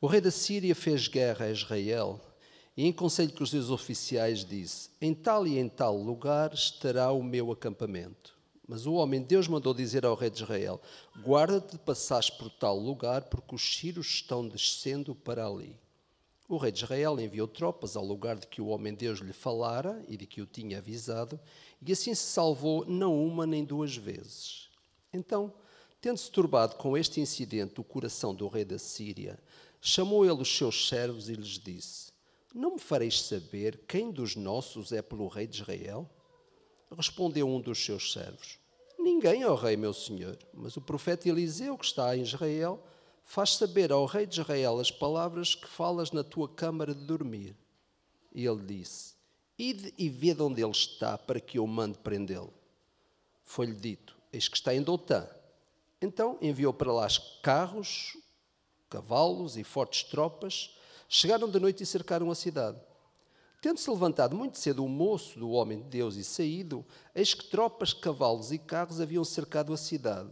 O rei da Síria fez guerra a Israel e, em conselho com os seus oficiais, disse: Em tal e em tal lugar estará o meu acampamento. Mas o homem de Deus mandou dizer ao rei de Israel: Guarda-te de passares por tal lugar, porque os sírios estão descendo para ali. O rei de Israel enviou tropas ao lugar de que o homem de Deus lhe falara e de que o tinha avisado, e assim se salvou não uma nem duas vezes. Então, tendo-se turbado com este incidente o coração do rei da Síria, chamou ele os seus servos e lhes disse: Não me fareis saber quem dos nossos é pelo rei de Israel? Respondeu um dos seus servos: Ninguém, ó rei, meu senhor, mas o profeta Eliseu, que está em Israel, faz saber ao rei de Israel as palavras que falas na tua câmara de dormir. E ele disse: Ide e vede onde ele está, para que eu mande prendê-lo. Foi-lhe dito: Eis que está em Dotã. Então enviou para lá carros, cavalos e fortes tropas. Chegaram de noite e cercaram a cidade. Tendo-se levantado muito cedo o moço do homem de Deus e saído, eis que tropas, cavalos e carros haviam cercado a cidade.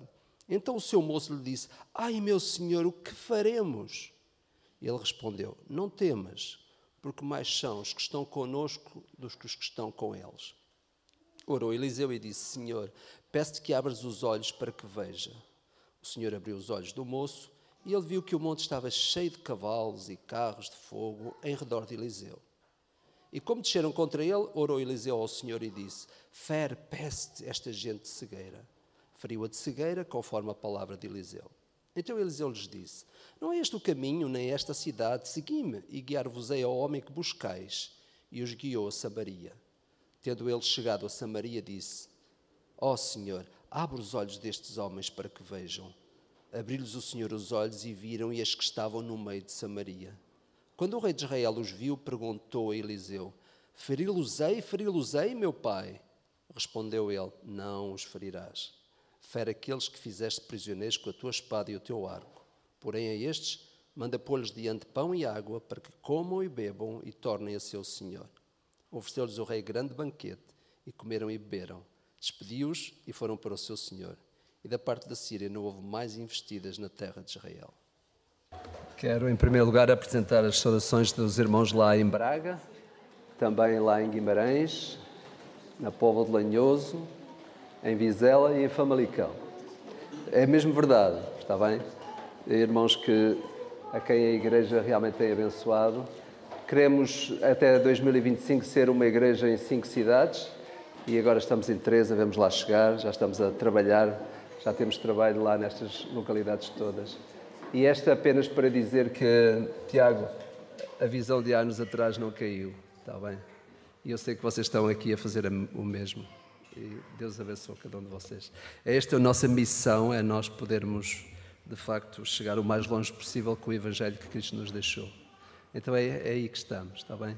Então o seu moço lhe disse: Ai, meu senhor, o que faremos? Ele respondeu: Não temas, porque mais são os que estão conosco do que os que estão com eles. Orou Eliseu e disse: Senhor, peço-te que abras os olhos para que veja. O Senhor abriu os olhos do moço e ele viu que o monte estava cheio de cavalos e carros de fogo em redor de Eliseu. E como desceram contra ele, orou Eliseu ao Senhor e disse: Fere peste esta gente de cegueira. Feriu-a de cegueira, conforme a palavra de Eliseu. Então Eliseu lhes disse: Não é este o caminho, nem esta cidade, segui-me e guiar-vos-ei ao homem que buscais. E os guiou a Samaria. Tendo ele chegado a Samaria, disse: Ó oh, Senhor, abre os olhos destes homens para que vejam. Abriu-lhes o Senhor os olhos e viram e as que estavam no meio de Samaria. Quando o rei de Israel os viu, perguntou a Eliseu: Feri-los-ei, feri-los-ei, meu pai? Respondeu ele: Não os ferirás. Fere aqueles que fizeste prisioneiros com a tua espada e o teu arco. Porém, a estes, manda pôr-lhes diante pão e água, para que comam e bebam e tornem a seu senhor. Ofereceu-lhes o rei grande banquete, e comeram e beberam. Despediu-os e foram para o seu senhor. E da parte da Síria não houve mais investidas na terra de Israel. Quero, em primeiro lugar, apresentar as saudações dos irmãos lá em Braga, também lá em Guimarães, na Póvoa de Lanhoso, em Vizela e em Famalicão. É mesmo verdade, está bem? Irmãos que, a quem a Igreja realmente tem abençoado. Queremos, até 2025, ser uma igreja em cinco cidades e agora estamos em três, devemos lá chegar, já estamos a trabalhar, já temos trabalho lá nestas localidades todas. E esta apenas para dizer que, Tiago, a visão de anos atrás não caiu, está bem? E eu sei que vocês estão aqui a fazer o mesmo. E Deus abençoe cada um de vocês. Esta é a nossa missão, é nós podermos, de facto, chegar o mais longe possível com o Evangelho que Cristo nos deixou. Então é, é aí que estamos, está bem?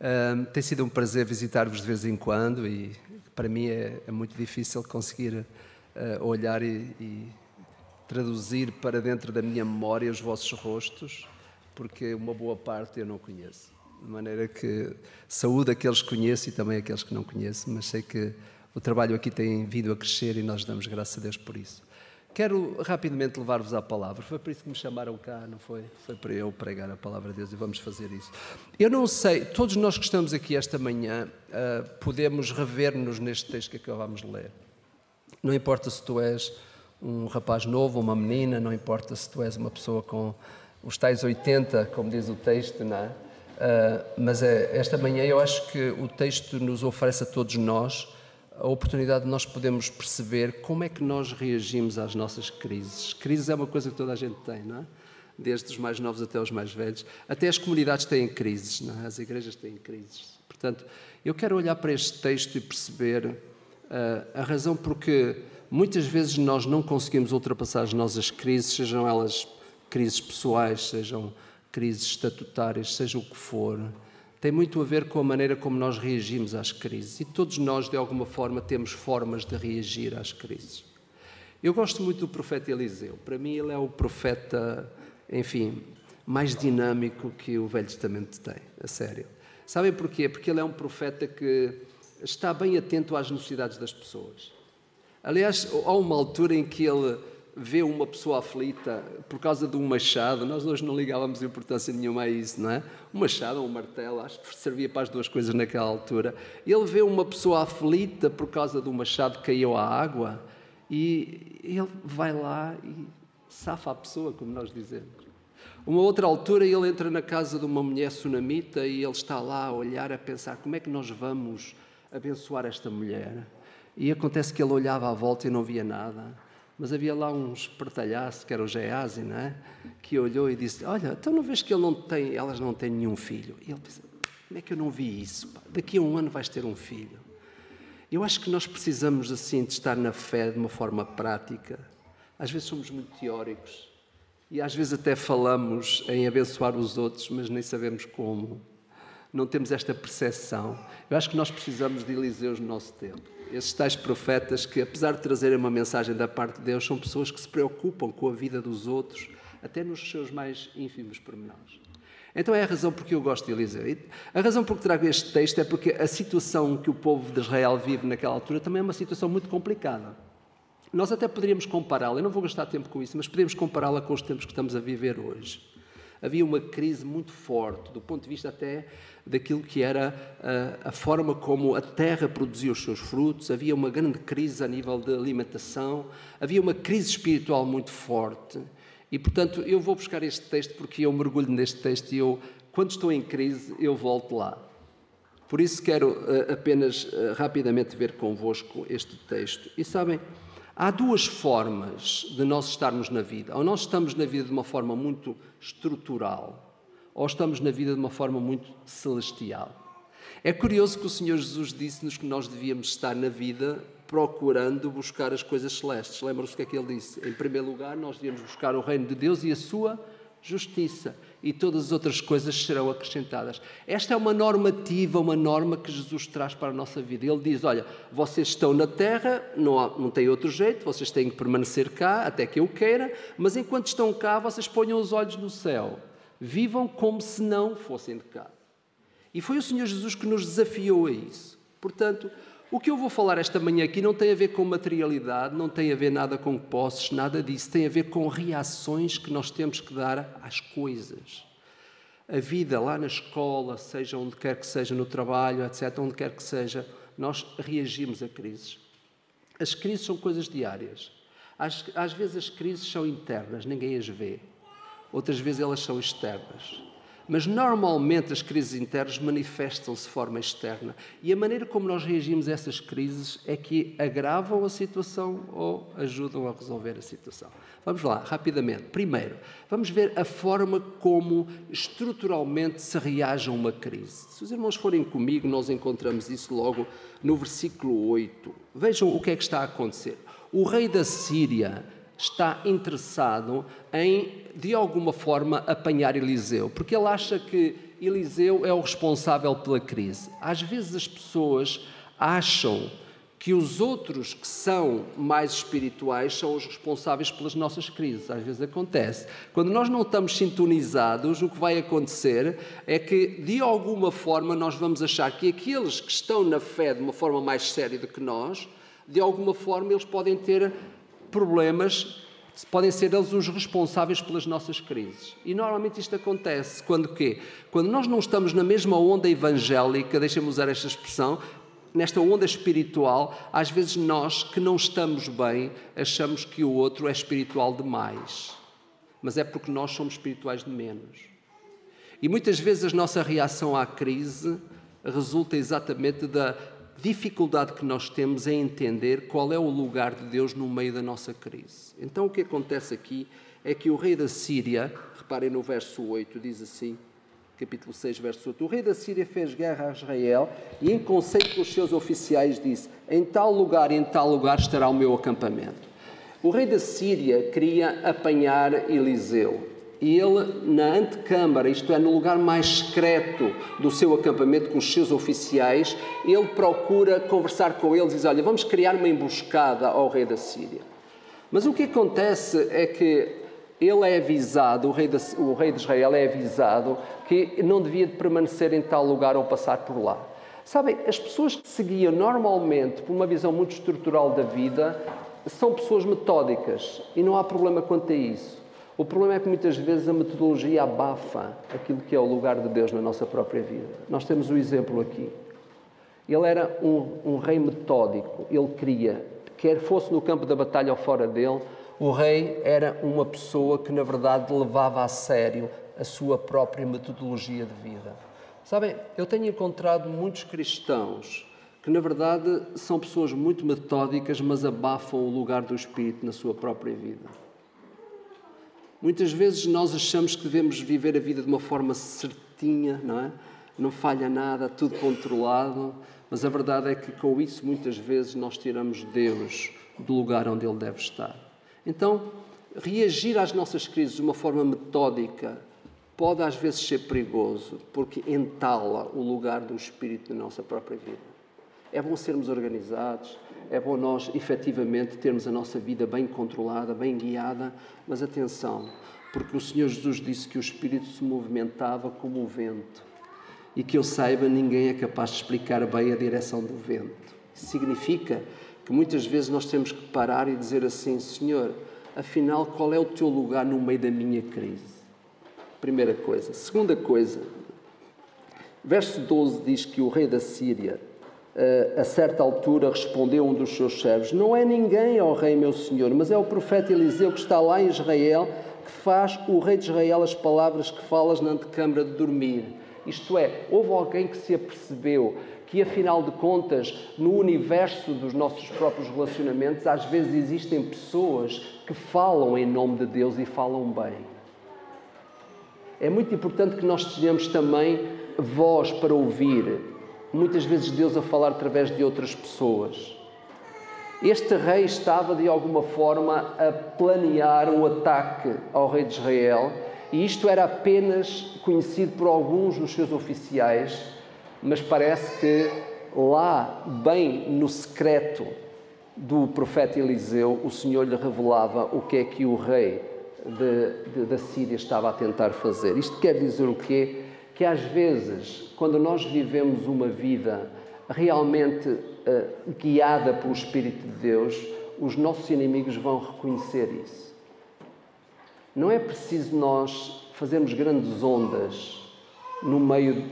Um, tem sido um prazer visitar-vos de vez em quando e para mim é, é muito difícil conseguir uh, olhar e, e traduzir para dentro da minha memória os vossos rostos, porque uma boa parte eu não conheço. De maneira que saúde aqueles que conheço e também aqueles que não conheço, mas sei que o trabalho aqui tem vindo a crescer e nós damos graças a Deus por isso. Quero rapidamente levar-vos à palavra. Foi por isso que me chamaram cá, não foi? Foi para eu pregar a palavra de Deus e vamos fazer isso. Eu não sei, todos nós que estamos aqui esta manhã uh, podemos rever-nos neste texto que acabamos de ler. Não importa se tu és um rapaz novo, uma menina, não importa se tu és uma pessoa com os tais 80, como diz o texto, não é? Uh, mas é, esta manhã eu acho que o texto nos oferece a todos nós a oportunidade de nós podermos perceber como é que nós reagimos às nossas crises. Crises é uma coisa que toda a gente tem, não é? Desde os mais novos até os mais velhos. Até as comunidades têm crises, não é? As igrejas têm crises. Portanto, eu quero olhar para este texto e perceber a razão porque Muitas vezes nós não conseguimos ultrapassar as nossas crises, sejam elas crises pessoais, sejam crises estatutárias, seja o que for. Tem muito a ver com a maneira como nós reagimos às crises. E todos nós, de alguma forma, temos formas de reagir às crises. Eu gosto muito do profeta Eliseu. Para mim, ele é o profeta, enfim, mais dinâmico que o Velho Testamento tem, a sério. Sabem porquê? Porque ele é um profeta que está bem atento às necessidades das pessoas. Aliás, há uma altura em que ele vê uma pessoa aflita por causa de um machado, nós hoje não ligávamos importância nenhuma a isso, não é? Um machado ou um martelo, acho que servia para as duas coisas naquela altura. Ele vê uma pessoa aflita por causa de um machado que caiu à água e ele vai lá e safa a pessoa, como nós dizemos. Uma outra altura ele entra na casa de uma mulher sunamita e ele está lá a olhar, a pensar como é que nós vamos abençoar esta mulher. E acontece que ele olhava à volta e não via nada. Mas havia lá um espertalhaço, que era o Geazi, não é? que olhou e disse: Olha, então não vês que ele não tem, elas não têm nenhum filho? E ele disse: Como é que eu não vi isso? Pá? Daqui a um ano vais ter um filho. Eu acho que nós precisamos, assim, de estar na fé de uma forma prática. Às vezes somos muito teóricos e às vezes até falamos em abençoar os outros, mas nem sabemos como. Não temos esta percepção. Eu acho que nós precisamos de Eliseus no nosso tempo esses tais profetas que, apesar de trazerem uma mensagem da parte de Deus, são pessoas que se preocupam com a vida dos outros, até nos seus mais ínfimos pormenores. Então é a razão porque eu gosto de Eliseu. A razão por que trago este texto é porque a situação que o povo de Israel vive naquela altura também é uma situação muito complicada. Nós até poderíamos compará-la, eu não vou gastar tempo com isso, mas podemos compará-la com os tempos que estamos a viver hoje. Havia uma crise muito forte, do ponto de vista até daquilo que era a, a, forma como a terra produzia os seus frutos, havia uma grande crise a nível de alimentação, havia uma crise espiritual muito forte. E, portanto, eu vou buscar este texto porque eu mergulho neste texto e eu, quando estou em crise, eu volto lá. Por isso quero uh, apenas uh, rapidamente ver convosco este texto. E sabem, há duas formas de nós estarmos na vida. Ou nós estamos na vida de uma forma muito estrutural, ou estamos na vida de uma forma muito celestial. É curioso que o Senhor Jesus disse-nos que nós devíamos estar na vida procurando buscar as coisas celestes. Lembram-se o que é que ele disse? Em primeiro lugar, nós devíamos buscar o reino de Deus e a sua justiça, e todas as outras coisas serão acrescentadas. Esta é uma normativa, uma norma que Jesus traz para a nossa vida. Ele diz: Olha, vocês estão na terra, não, há, não tem outro jeito, vocês têm que permanecer cá até que eu queira, mas enquanto estão cá, vocês ponham os olhos no céu vivam como se não fossem de cá. E foi o Senhor Jesus que nos desafiou a isso. Portanto, o que eu vou falar esta manhã aqui não tem a ver com materialidade, não tem a ver nada com posses, nada disso. Tem a ver com reações que nós temos que dar às coisas. A vida lá na escola, seja onde quer que seja, no trabalho, etc., onde quer que seja, nós reagimos a crises. As crises são coisas diárias. Às, às vezes as crises são internas, ninguém as vê outras vezes elas são externas. Mas normalmente as crises internas manifestam-se de forma externa. E a maneira como nós reagimos a essas crises é que agravam a situação ou ajudam a resolver a situação. Vamos lá, rapidamente. Primeiro, vamos ver a forma como estruturalmente se reage a uma crise. Se os irmãos forem comigo, nós encontramos isso logo no versículo 8. Vejam o que é que está a acontecer. O rei da Síria está interessado em, de alguma forma, apanhar Eliseu, porque ele acha que Eliseu é o responsável pela crise. Às vezes as pessoas acham que os outros que são mais espirituais são os responsáveis pelas nossas crises. Às vezes acontece. Quando nós não estamos sintonizados, o que vai acontecer é que, de alguma forma, nós vamos achar que aqueles que estão na fé de uma forma mais séria do que nós, de alguma forma, eles podem ter problemas podem ser eles os responsáveis pelas nossas crises. E normalmente isto acontece quando quê? Quando nós não estamos na mesma onda evangélica, deixem-me usar esta expressão, nesta onda espiritual, às vezes nós que não estamos bem, achamos que o outro é espiritual demais. Mas é porque nós somos espirituais de menos. E muitas vezes a nossa reação à crise resulta exatamente da dificuldade que nós temos em entender qual é o lugar de Deus no meio da nossa crise. Então o que acontece aqui é que o rei da Síria, reparem no verso 8, diz assim, capítulo 6, verso 8: O rei da Síria fez guerra a Israel e, em conceito com os seus oficiais, disse: Em tal lugar em tal lugar estará o meu acampamento. O rei da Síria queria apanhar Eliseu e ele, na antecâmara, isto é, no lugar mais secreto do seu acampamento com os seus oficiais, ele procura conversar com eles e diz: Olha, vamos criar uma emboscada ao rei da Síria. Mas o que acontece é que ele é avisado, o rei, de, o rei de Israel é avisado que não devia permanecer em tal lugar ou passar por lá. Sabem, as pessoas que seguiam normalmente por uma visão muito estrutural da vida são pessoas metódicas e não há problema quanto a isso. O problema é que muitas vezes a metodologia abafa aquilo que é o lugar de Deus na nossa própria vida. Nós temos o exemplo aqui. Ele era um, um rei metódico, ele queria, quer fosse no campo da batalha ou fora dele, o rei era uma pessoa que, na verdade, levava a sério a sua própria metodologia de vida. Sabem, eu tenho encontrado muitos cristãos que, na verdade, são pessoas muito metódicas, mas abafam o lugar do Espírito na sua própria vida. Muitas vezes nós achamos que devemos viver a vida de uma forma certinha, não é? Não falha nada, tudo controlado, mas a verdade é que com isso muitas vezes nós tiramos Deus do lugar onde Ele deve estar. Então, reagir às nossas crises de uma forma metódica, pode às vezes ser perigoso, porque entala o lugar do Espírito na nossa própria vida. É bom sermos organizados, é bom nós efetivamente termos a nossa vida bem controlada, bem guiada, mas atenção, porque o Senhor Jesus disse que o Espírito se movimentava como o vento e que eu saiba, ninguém é capaz de explicar bem a direção do vento. Significa que muitas vezes nós temos que parar e dizer assim: Senhor, afinal, qual é o teu lugar no meio da minha crise? Primeira coisa. Segunda coisa, verso 12 diz que o rei da Síria, a certa altura, respondeu um dos seus servos: Não é ninguém, ó rei meu senhor, mas é o profeta Eliseu que está lá em Israel, que faz o rei de Israel as palavras que falas na antecâmara de dormir. Isto é, houve alguém que se apercebeu que, afinal de contas, no universo dos nossos próprios relacionamentos, às vezes existem pessoas que falam em nome de Deus e falam bem. É muito importante que nós tenhamos também voz para ouvir, muitas vezes Deus a falar através de outras pessoas. Este rei estava de alguma forma a planear um ataque ao rei de Israel, e isto era apenas conhecido por alguns dos seus oficiais, mas parece que lá, bem no secreto do profeta Eliseu, o Senhor lhe revelava o que é que o rei de, de, da Síria estava a tentar fazer. Isto quer dizer o quê? Que às vezes, quando nós vivemos uma vida realmente uh, guiada pelo Espírito de Deus, os nossos inimigos vão reconhecer isso. Não é preciso nós fazermos grandes ondas no meio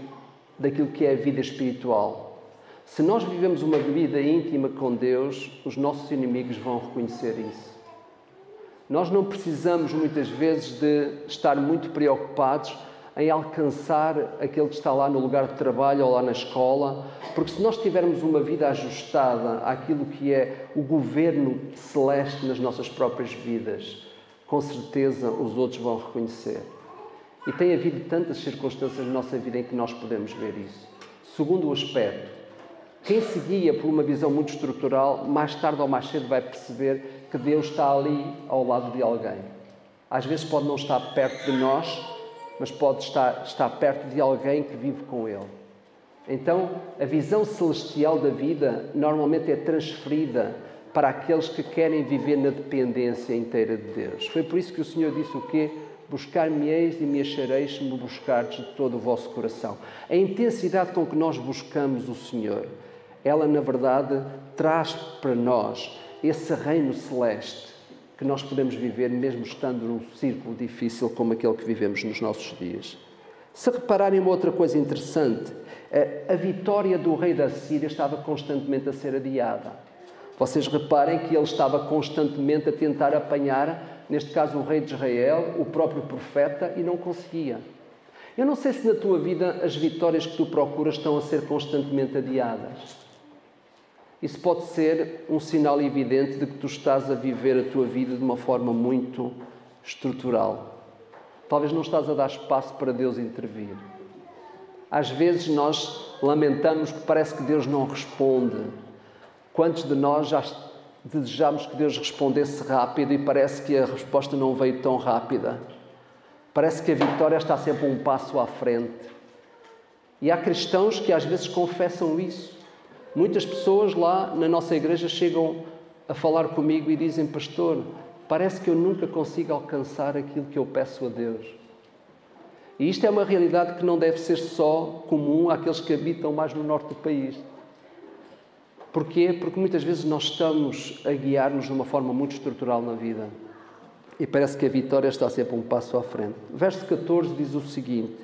daquilo que é a vida espiritual. Se nós vivemos uma vida íntima com Deus, os nossos inimigos vão reconhecer isso. Nós não precisamos muitas vezes de estar muito preocupados em alcançar aquele que está lá no lugar de trabalho ou lá na escola, porque se nós tivermos uma vida ajustada àquilo que é o governo celeste nas nossas próprias vidas, com certeza os outros vão reconhecer. E tem havido tantas circunstâncias na nossa vida em que nós podemos ver isso. Segundo o aspecto, quem se guia por uma visão muito estrutural, mais tarde ou mais cedo vai perceber que Deus está ali ao lado de alguém. Às vezes pode não estar perto de nós, mas pode estar, estar perto de alguém que vive com Ele. Então, a visão celestial da vida normalmente é transferida para aqueles que querem viver na dependência inteira de Deus. Foi por isso que o Senhor disse o quê? Buscar-me-eis e me achareis se me buscardes de todo o vosso coração. A intensidade com que nós buscamos o Senhor, ela na verdade traz para nós esse reino celeste que nós podemos viver mesmo estando num círculo difícil como aquele que vivemos nos nossos dias. Se repararem uma outra coisa interessante, a vitória do rei da Síria estava constantemente a ser adiada. Vocês reparem que ele estava constantemente a tentar apanhar, neste caso o rei de Israel, o próprio profeta, e não conseguia. Eu não sei se na tua vida as vitórias que tu procuras estão a ser constantemente adiadas. Isso pode ser um sinal evidente de que tu estás a viver a tua vida de uma forma muito estrutural. Talvez não estás a dar espaço para Deus intervir. Às vezes nós lamentamos que parece que Deus não responde. Quantos de nós já desejamos que Deus respondesse rápido e parece que a resposta não veio tão rápida? Parece que a vitória está sempre um passo à frente. E há cristãos que às vezes confessam isso. Muitas pessoas lá na nossa igreja chegam a falar comigo e dizem: Pastor, parece que eu nunca consigo alcançar aquilo que eu peço a Deus. E isto é uma realidade que não deve ser só comum àqueles que habitam mais no norte do país. Porquê? Porque muitas vezes nós estamos a guiar-nos de uma forma muito estrutural na vida. E parece que a vitória está sempre um passo à frente. Verso 14 diz o seguinte: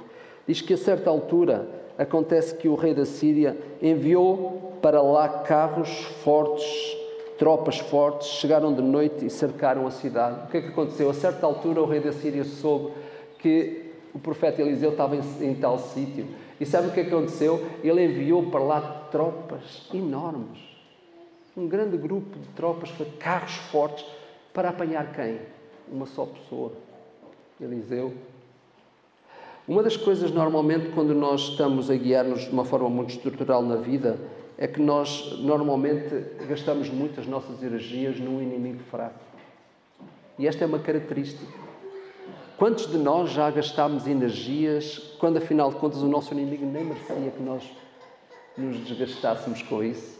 diz que a certa altura acontece que o rei da Síria enviou para lá carros fortes, tropas fortes, chegaram de noite e cercaram a cidade. O que é que aconteceu? A certa altura o rei da Síria soube que o profeta Eliseu estava em, em tal sítio. E sabe o que aconteceu? Ele enviou para lá tropas enormes. Um grande grupo de tropas, carros fortes, para apanhar quem? Uma só pessoa. Eliseu. Uma das coisas, normalmente, quando nós estamos a guiar-nos de uma forma muito estrutural na vida, é que nós, normalmente, gastamos muitas nossas energias num inimigo fraco. E esta é uma característica. Quantos de nós já gastámos energias quando, afinal de contas, o nosso inimigo nem merecia que nós nos desgastássemos com isso?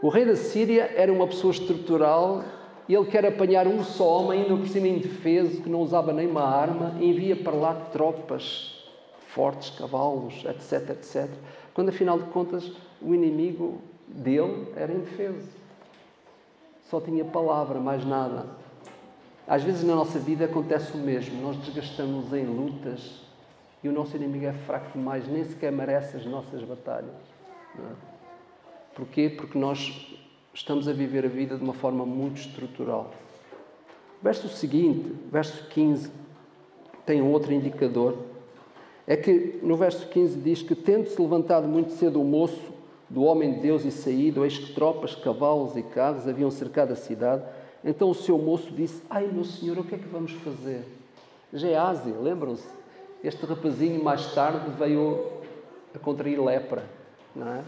O rei da Síria era uma pessoa estrutural e ele quer apanhar um só homem, ainda por cima indefeso, que não usava nem uma arma, envia para lá tropas fortes, cavalos, etc, etc. Quando, afinal de contas, o inimigo dele era indefeso. Só tinha palavra, mais nada. Às vezes na nossa vida acontece o mesmo, nós desgastamos em lutas e o nosso inimigo é fraco demais, nem sequer merece as nossas batalhas. É? Porquê? Porque nós estamos a viver a vida de uma forma muito estrutural. Verso seguinte, verso 15, tem outro indicador. É que no verso 15 diz que, tendo-se levantado muito cedo o moço do homem de Deus e saído, eis que tropas, cavalos e carros haviam cercado a cidade, então o seu moço disse: Ai, meu senhor, o que é que vamos fazer? Gease, lembram-se? Este rapazinho mais tarde veio a contrair lepra, não é?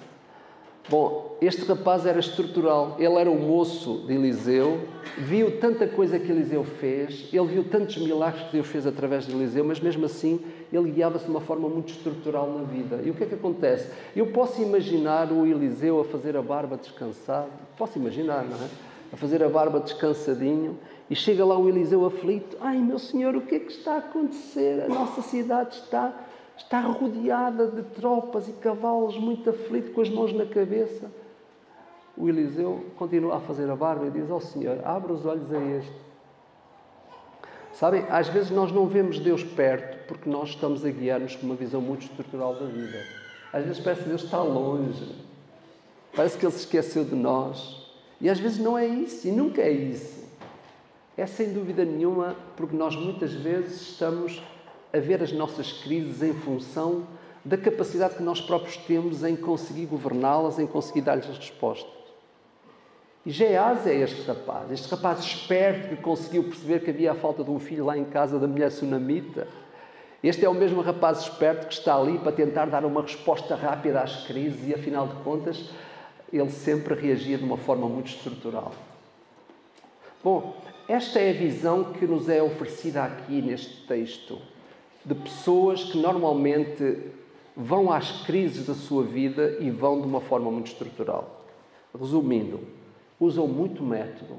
Bom, este rapaz era estrutural, ele era o moço de Eliseu, viu tanta coisa que Eliseu fez, ele viu tantos milagres que Deus fez através de Eliseu, mas mesmo assim ele guiava-se de uma forma muito estrutural na vida. E o que é que acontece? Eu posso imaginar o Eliseu a fazer a barba descansado, posso imaginar, não é? a fazer a barba descansadinho, e chega lá o Eliseu aflito: Ai meu senhor, o que é que está a acontecer? A nossa cidade está, está rodeada de tropas e cavalos, muito aflito, com as mãos na cabeça. O Eliseu continua a fazer a barba e diz: Ó oh, Senhor, abre os olhos a este. Sabem, às vezes nós não vemos Deus perto porque nós estamos a guiar-nos com uma visão muito estrutural da vida. Às vezes parece que Deus está longe, parece que Ele se esqueceu de nós. E às vezes não é isso, e nunca é isso. É sem dúvida nenhuma porque nós muitas vezes estamos a ver as nossas crises em função da capacidade que nós próprios temos em conseguir governá-las, em conseguir dar-lhes as respostas. E Geás é este rapaz, este rapaz esperto que conseguiu perceber que havia a falta de um filho lá em casa da mulher sunamita. Este é o mesmo rapaz esperto que está ali para tentar dar uma resposta rápida às crises e, afinal de contas, ele sempre reagia de uma forma muito estrutural. Bom, esta é a visão que nos é oferecida aqui neste texto, de pessoas que normalmente vão às crises da sua vida e vão de uma forma muito estrutural. Resumindo, usam muito método,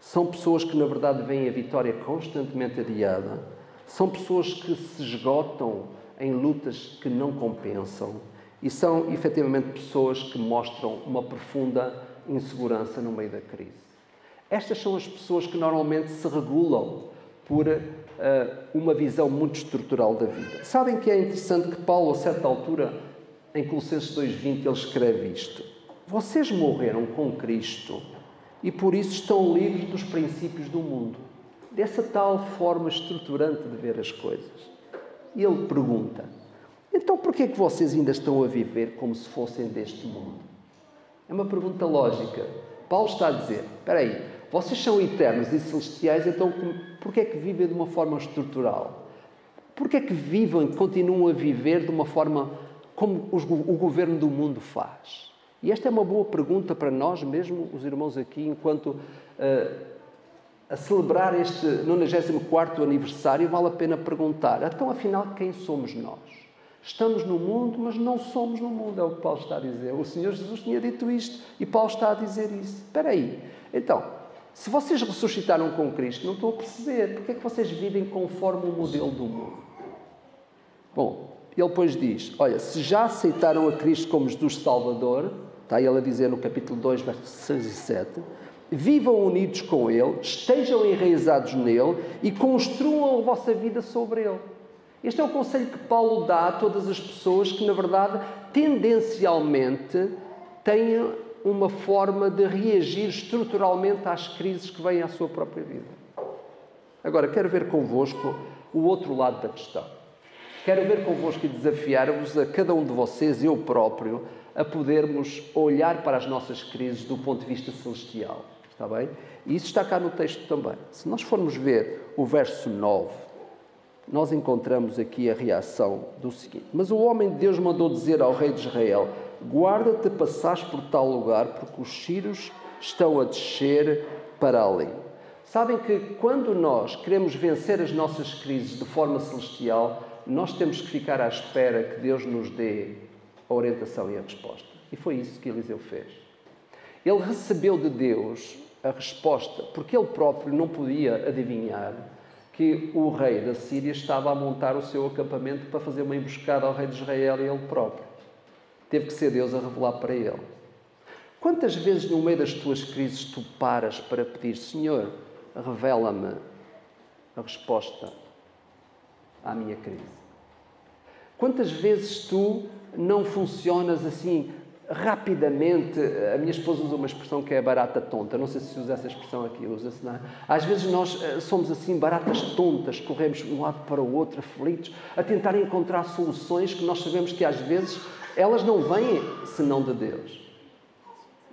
são pessoas que na verdade veem a vitória constantemente adiada, são pessoas que se esgotam em lutas que não compensam e são efetivamente pessoas que mostram uma profunda insegurança no meio da crise. Estas são as pessoas que normalmente se regulam por uh, uma visão muito estrutural da vida. Sabem que é interessante que Paulo, a certa altura, em Colossenses 2,20, ele escreve isto: Vocês morreram com Cristo e por isso estão livres dos princípios do mundo, dessa tal forma estruturante de ver as coisas. E ele pergunta: então por que é que vocês ainda estão a viver como se fossem deste mundo? É uma pergunta lógica. Paulo está a dizer: espera aí, vocês são eternos e celestiais, então por que é que vivem de uma forma estrutural? Por que é que vivem, continuam a viver de uma forma como o governo do mundo faz? E esta é uma boa pergunta para nós, mesmo os irmãos aqui, enquanto uh, a celebrar este 94 aniversário, vale a pena perguntar: então, afinal, quem somos nós? Estamos no mundo, mas não somos no mundo, é o que Paulo está a dizer. O Senhor Jesus tinha dito isto e Paulo está a dizer isso. Espera aí. Então, se vocês ressuscitaram com Cristo, não estou a perceber. Porque é que vocês vivem conforme o modelo do mundo? Bom, ele depois diz: Olha, se já aceitaram a Cristo como Jesus Salvador, Está ele a dizer no capítulo 2, versos 6 e 7. Vivam unidos com Ele, estejam enraizados nele e construam a vossa vida sobre Ele. Este é o conselho que Paulo dá a todas as pessoas que, na verdade, tendencialmente têm uma forma de reagir estruturalmente às crises que vêm à sua própria vida. Agora, quero ver convosco o outro lado da questão. Quero ver convosco e desafiar-vos a cada um de vocês, eu próprio, a podermos olhar para as nossas crises do ponto de vista celestial. Está bem? E isso está cá no texto também. Se nós formos ver o verso 9, nós encontramos aqui a reação do seguinte: Mas o homem de Deus mandou dizer ao rei de Israel: Guarda-te, passar por tal lugar, porque os sírios estão a descer para ali. Sabem que quando nós queremos vencer as nossas crises de forma celestial, nós temos que ficar à espera que Deus nos dê a orientação e a resposta. E foi isso que Eliseu fez. Ele recebeu de Deus a resposta, porque ele próprio não podia adivinhar que o rei da Síria estava a montar o seu acampamento para fazer uma emboscada ao rei de Israel e ele próprio. Teve que ser Deus a revelar para ele. Quantas vezes no meio das tuas crises tu paras para pedir, Senhor, revela-me a resposta à minha crise. Quantas vezes tu não funcionas assim rapidamente? A minha esposa usa uma expressão que é barata tonta. Não sei se usa essa expressão aqui, usa-se, não é? Às vezes nós eh, somos assim baratas tontas, corremos de um lado para o outro, aflitos, a tentar encontrar soluções que nós sabemos que às vezes elas não vêm senão de Deus.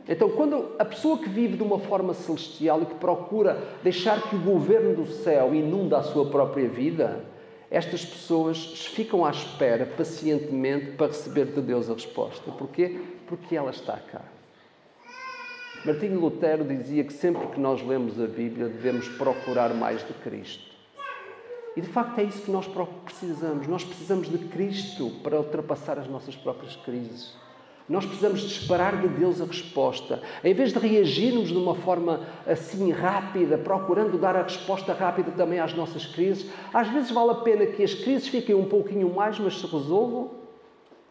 Então, quando a pessoa que vive de uma forma celestial e que procura deixar que o governo do céu inunda a sua própria vida, estas pessoas ficam à espera pacientemente para receber de Deus a resposta. Porquê? Porque ela está cá. Martinho Lutero dizia que sempre que nós lemos a Bíblia devemos procurar mais de Cristo. E de facto é isso que nós precisamos. Nós precisamos de Cristo para ultrapassar as nossas próprias crises. Nós precisamos de esperar de Deus a resposta. Em vez de reagirmos de uma forma assim rápida, procurando dar a resposta rápida também às nossas crises, às vezes vale a pena que as crises fiquem um pouquinho mais, mas se resolvam,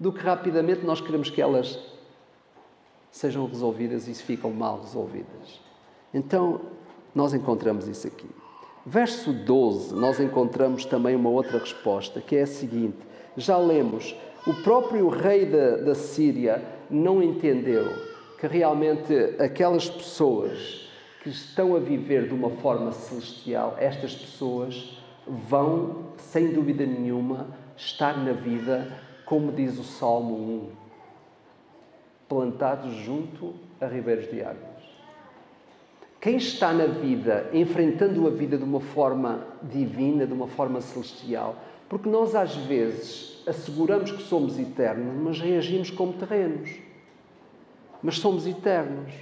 do que rapidamente nós queremos que elas sejam resolvidas e se ficam mal resolvidas. Então, nós encontramos isso aqui. Verso 12, nós encontramos também uma outra resposta, que é a seguinte: já lemos o próprio rei da, da Síria não entendeu que realmente aquelas pessoas que estão a viver de uma forma celestial, estas pessoas vão, sem dúvida nenhuma, estar na vida, como diz o Salmo 1, plantados junto a ribeiros de águas. Quem está na vida, enfrentando a vida de uma forma divina, de uma forma celestial, porque nós às vezes asseguramos que somos eternos, mas reagimos como terrenos. Mas somos eternos.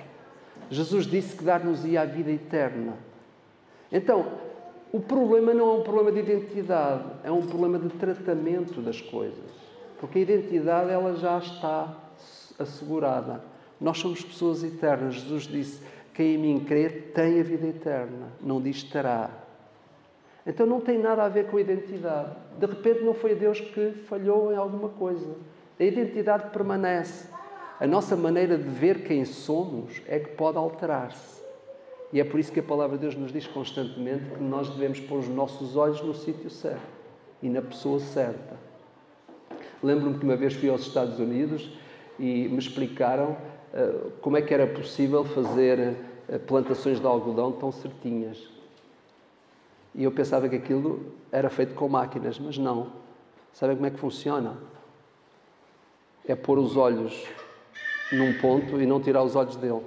Jesus disse que dar-nos-ia a vida eterna. Então, o problema não é um problema de identidade, é um problema de tratamento das coisas. Porque a identidade ela já está assegurada. Nós somos pessoas eternas. Jesus disse: quem em mim crer tem a vida eterna. Não diz terá. Então não tem nada a ver com a identidade. De repente não foi Deus que falhou em alguma coisa. A identidade permanece. A nossa maneira de ver quem somos é que pode alterar-se. E é por isso que a palavra de Deus nos diz constantemente que nós devemos pôr os nossos olhos no sítio certo e na pessoa certa. Lembro-me que uma vez fui aos Estados Unidos e me explicaram como é que era possível fazer uh, plantações de algodão tão certinhas. E eu pensava que aquilo era feito com máquinas, mas não. Sabem como é que funciona? É pôr os olhos num ponto e não tirar os olhos dele.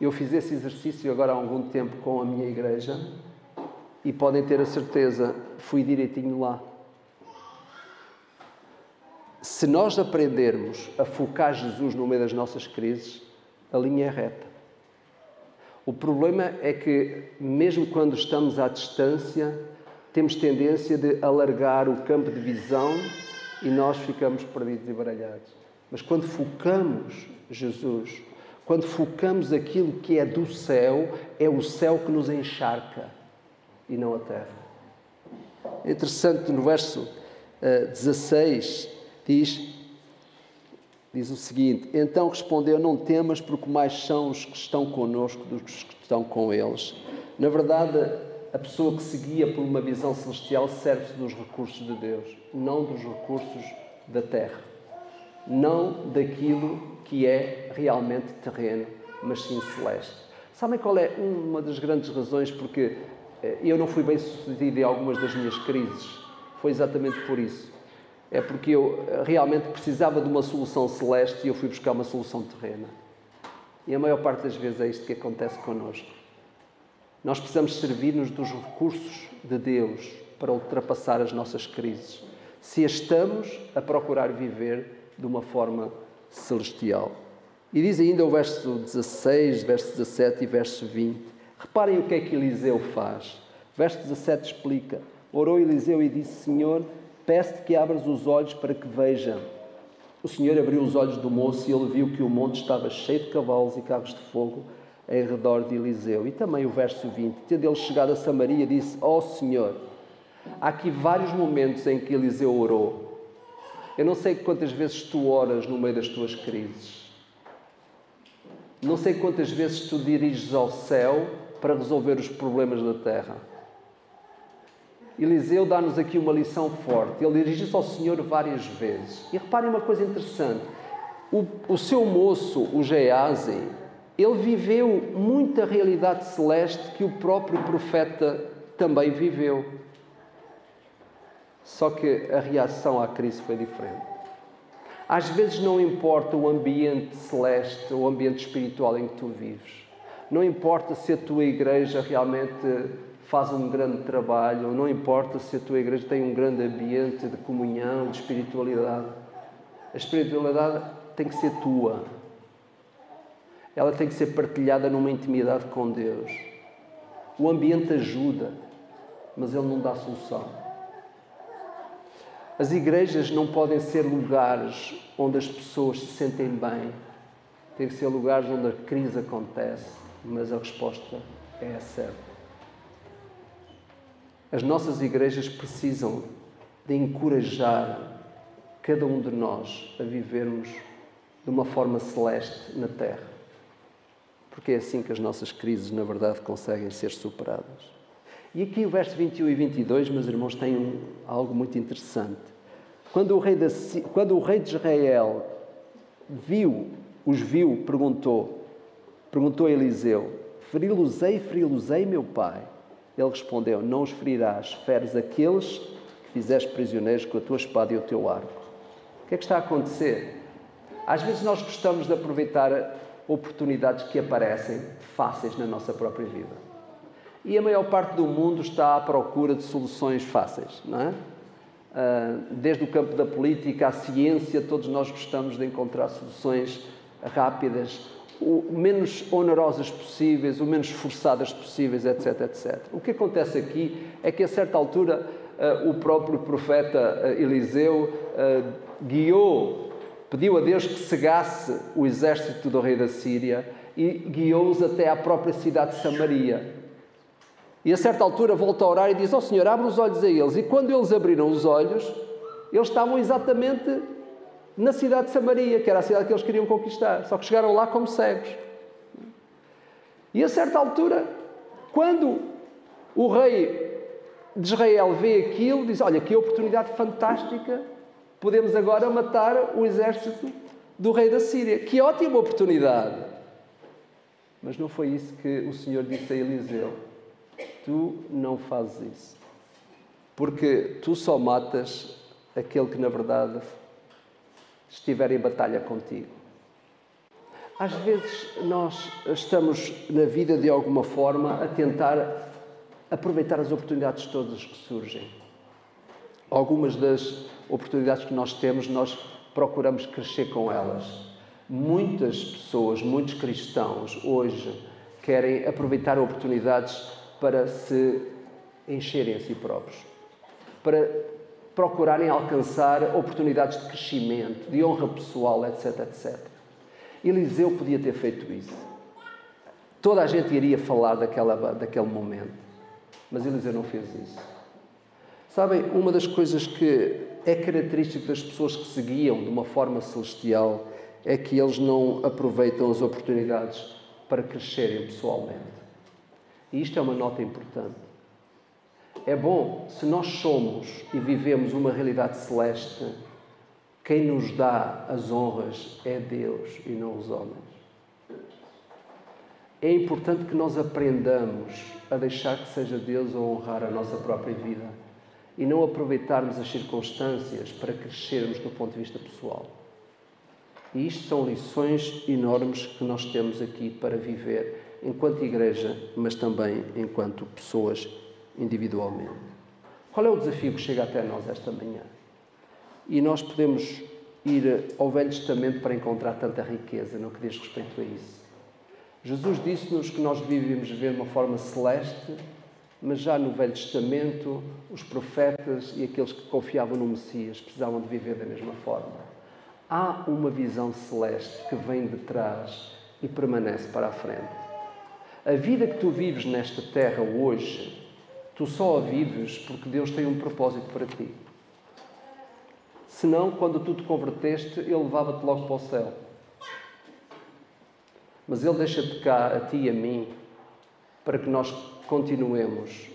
Eu fiz esse exercício agora há algum tempo com a minha igreja e podem ter a certeza, fui direitinho lá. Se nós aprendermos a focar Jesus no meio das nossas crises, a linha é reta. O problema é que, mesmo quando estamos à distância, temos tendência de alargar o campo de visão e nós ficamos perdidos e baralhados. Mas quando focamos Jesus, quando focamos aquilo que é do céu, é o céu que nos encharca e não a terra. É interessante no verso uh, eh, 16 diz: Diz o seguinte: Então respondeu: Não temas, porque mais são os que estão conosco do que os que estão com eles. Na verdade, a pessoa que seguia por uma visão celestial serve-se dos recursos de Deus, não dos recursos da terra. Não daquilo que é realmente terreno, mas sim celeste. Sabem qual é uma das grandes razões porque eh, eu não fui bem sucedido em algumas das minhas crises? Foi exatamente por isso. É porque eu eh, realmente precisava de uma solução celeste e eu fui buscar uma solução terrena. E a maior parte das vezes é isto que acontece connosco. Nós precisamos servir-nos dos recursos de Deus para ultrapassar as nossas crises, se estamos a procurar viver de uma forma celestial. E diz ainda o verso 16, verso 17 e verso 20. Reparem o que é que Eliseu faz. Verso 17 explica: Orou Eliseu e disse: Senhor, peço-te que abras os olhos para que veja. O Senhor abriu os olhos do moço e ele viu que o monte estava cheio de cavalos e carros de fogo em redor de Eliseu. E também o verso 20. Tendo ele chegado a Samaria, disse: Ó oh, Senhor, há aqui vários momentos em que Eliseu orou. Eu não sei quantas vezes tu oras no meio das tuas crises. Não sei quantas vezes tu diriges ao céu para resolver os problemas da terra. Eliseu dá-nos aqui uma lição forte. Ele dirige-se ao Senhor várias vezes. E reparem uma coisa interessante. O, o seu moço, o Geazi, ele viveu muita realidade celeste que o próprio profeta também viveu. Só que a reação à crise foi diferente. Às vezes não importa o ambiente celeste, o ambiente espiritual em que tu vives. Não importa se a tua igreja realmente faz um grande trabalho, não importa se a tua igreja tem um grande ambiente de comunhão, de espiritualidade. A espiritualidade tem que ser tua, ela tem que ser partilhada numa intimidade com Deus. O ambiente ajuda, mas ele não dá solução. As igrejas não podem ser lugares onde as pessoas se sentem bem. Tem que ser lugares onde a crise acontece, mas a resposta é a certa. As nossas igrejas precisam de encorajar cada um de nós a vivermos de uma forma celeste na terra porque é assim que as nossas crises, na verdade, conseguem ser superadas. E aqui o verso 21 e 22, meus irmãos, tem um, algo muito interessante. Quando o, rei quando o rei de Israel viu, os viu, perguntou, perguntou Eliseu, feri-los-ei, feri-los-ei, meu pai? Ele respondeu, não os ferirás, feres aqueles que fizeste prisioneiros com a tua espada e o teu arco. O que é que está a acontecer? Às vezes nós gostamos de aproveitar oportunidades que aparecem fáceis na nossa própria vida. E a maior parte do mundo está à procura de soluções fáceis, não é? Ah, desde o campo da política à ciência, todos nós gostamos de encontrar soluções rápidas, o menos onerosas possíveis, o menos forçadas possíveis, etc, etc. O que acontece aqui é que a certa altura ah, o próprio profeta ah, Eliseu guiou pediu a Deus que cegasse o exército do rei da Síria e guiou-os até à própria cidade de Samaria. E a certa altura volta a orar e diz: Ó oh, Senhor, abre os olhos a eles. E quando eles abriram os olhos, eles estavam exatamente na cidade de Samaria, que era a cidade que eles queriam conquistar. Só que chegaram lá como cegos. E a certa altura, quando o rei de Israel vê aquilo, diz: Olha, que oportunidade fantástica Podemos agora matar o exército do rei da Síria. Que ótima oportunidade! Mas não foi isso que o Senhor disse a Eliseu. Tu não fazes isso. Porque tu só matas aquele que, na verdade, estiver em batalha contigo. Às vezes nós estamos na vida de alguma forma a tentar aproveitar as oportunidades todas que surgem. Algumas das oportunidades que nós temos, nós procuramos crescer com elas. Muitas pessoas, muitos cristãos hoje querem aproveitar oportunidades para se encherem a si próprios, para procurarem alcançar oportunidades de crescimento, de honra pessoal, etc, etc. Eliseu podia ter feito isso. Toda a gente iria falar daquela, daquele momento, mas Eliseu não fez isso. Sabem, uma das coisas que é característico das pessoas que seguiam de uma forma celestial é que eles não aproveitam as oportunidades para crescerem pessoalmente. E isto é uma nota importante. É bom, se nós somos e vivemos uma realidade celeste, quem nos dá as honras é Deus e não os homens. É importante que nós aprendamos a deixar que seja Deus a honrar a nossa própria vida e não aproveitarmos as circunstâncias para crescermos do ponto de vista pessoal. E isto são lições enormes que nós temos aqui para viver enquanto igreja, mas também enquanto pessoas individualmente. Qual é o desafio que chega até nós esta manhã? E nós podemos ir ao Velho Testamento para encontrar tanta riqueza no que diz respeito a isso. Jesus disse-nos que nós viver de uma forma celeste, mas já no Velho Testamento, os profetas e aqueles que confiavam no Messias precisavam de viver da mesma forma. Há uma visão celeste que vem de trás e permanece para a frente. A vida que tu vives nesta terra hoje, tu só a vives porque Deus tem um propósito para ti. Senão, quando tu te converteste, Ele levava-te logo para o céu. Mas Ele deixa-te cá, a ti e a mim, para que nós continuemos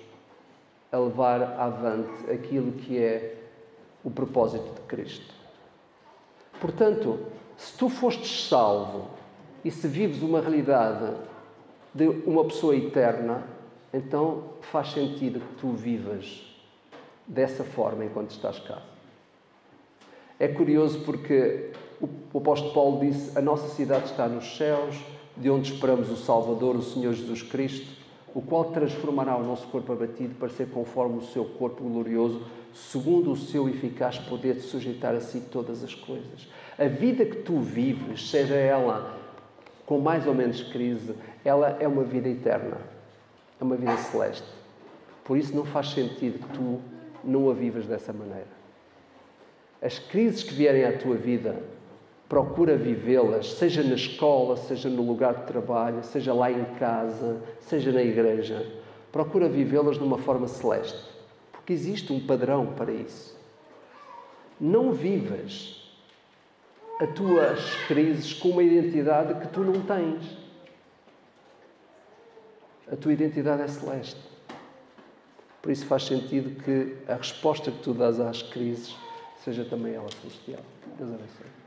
a levar avante aquilo que é o propósito de Cristo. Portanto, se tu fostes salvo e se vives uma realidade de uma pessoa eterna, então faz sentido que tu vivas dessa forma enquanto estás cá. É curioso porque o apóstolo Paulo disse: A nossa cidade está nos céus, de onde esperamos o Salvador, o Senhor Jesus Cristo, o qual transformará o nosso corpo abatido para ser conforme o seu corpo glorioso, segundo o seu eficaz poder de sujeitar a si todas as coisas. A vida que tu vives, seja ela com mais ou menos crise, ela é uma vida eterna, é uma vida celeste. Por isso não faz sentido que tu não a vivas dessa maneira. As crises que vierem à tua vida, procura vivê-las, seja na escola, seja no lugar de trabalho, seja lá em casa, seja na igreja. Procura vivê-las de uma forma celeste, porque existe um padrão para isso. Não vivas as tuas crises com uma identidade que tu não tens. A tua identidade é celeste. Por isso faz sentido que a resposta que tu dás às crises seja também ela celestial. Deus abençoe.